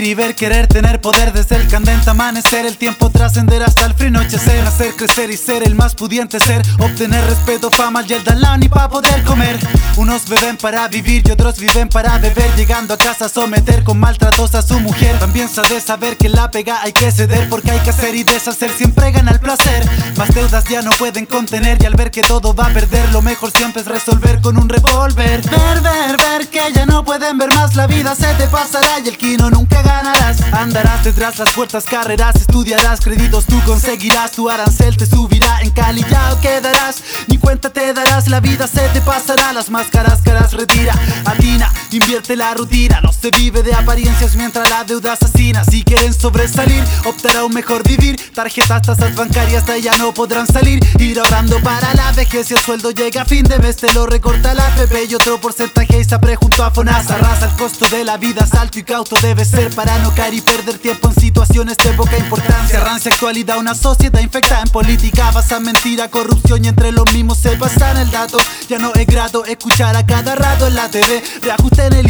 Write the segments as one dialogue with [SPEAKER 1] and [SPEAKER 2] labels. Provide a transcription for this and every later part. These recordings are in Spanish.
[SPEAKER 1] y ver, querer tener poder desde el candente amanecer. El tiempo trascender hasta el frío anochecer. Hacer crecer y ser el más pudiente ser. Obtener respeto, fama y el dalán y para poder comer. Unos beben para vivir y otros viven para beber. Llegando a casa a someter con maltratos a su mujer. También sabe saber que la pega hay que ceder porque hay que hacer y deshacer. Siempre gana el placer. Más deudas ya no pueden contener y al ver que todo va a perder, lo mejor siempre es resolver revólver. Ver, ver, ver que ya no pueden ver más. La vida se te pasará y el kino nunca ganarás. Andarás detrás las puertas, carreras, estudiarás, créditos tú conseguirás. Tu arancel te subirá en Cali, ya quedarás. Ni cuenta te darás, la vida se te pasará. Las máscaras, caras, retira, invierte la rutina. No se vive de apariencias mientras la deuda asesina. Si quieren sobresalir, optará un mejor vivir. Tarjetas, tasas bancarias, de ya no podrán salir. Ir ahorrando para la vejez y el sueldo llega a fin de mes. Te lo recorta la PP y otro porcentaje y se junto a FONASA. Arrasa el costo de la vida, salto y cauto debe ser para no caer y perder tiempo en situaciones de poca importancia. Rancia actualidad, una sociedad infectada en política, basa mentira, corrupción y entre los mismos se pasan el dato. Ya no es grato escuchar a cada rato en la TV, reajuste en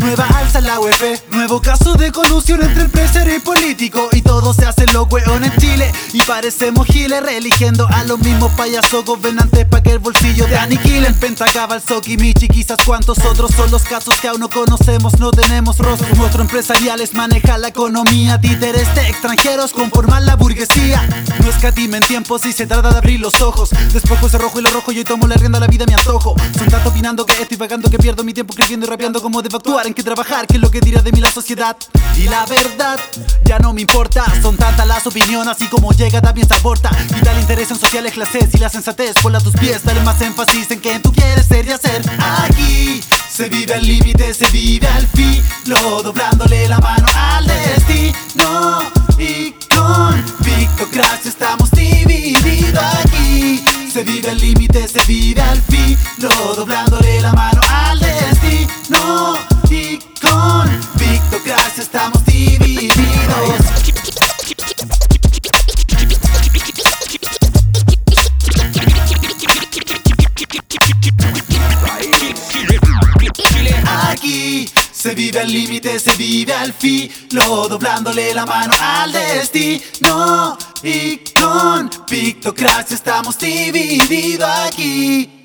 [SPEAKER 1] nueva alza en la UEP, nuevo caso de colusión entre empresario y político y todo se hace lo weón en Chile y parecemos giles reeligiendo a los mismos payasos gobernantes para que el bolsillo de aniquilen. Pentacaba el Soki Michi, quizás cuantos otros son los casos que aún no conocemos, no tenemos rostro. Nuestro empresariales maneja la economía, títeres de extranjeros conforman la burguesía. No escatimen tiempo si se trata de abrir los ojos. Despojo ese rojo y lo rojo, yo tomo la rienda la vida, me antojo. Son tanto opinando que estoy pagando que pierdo mi tiempo creyendo y rapeando cómo debo actuar, en qué trabajar, qué es lo que dirá de mí la sociedad. Y la verdad, ya no me importa, son tantas las opiniones, así como llega también se aporta. Y tal interés en sociales, clases y la sensatez, ponla a tus pies, dale más énfasis en quien tú quieres ser y hacer. Aquí se vive al límite, se vive al filo, doblándole la mano al destino. Se vive al límite, se vive al filo, doblándole la mano al destino. Y con Victocracia estamos divididos. Aquí se vive al límite, se vive al filo, doblándole la mano al destino. Y con Pictocracia estamos divididos aquí.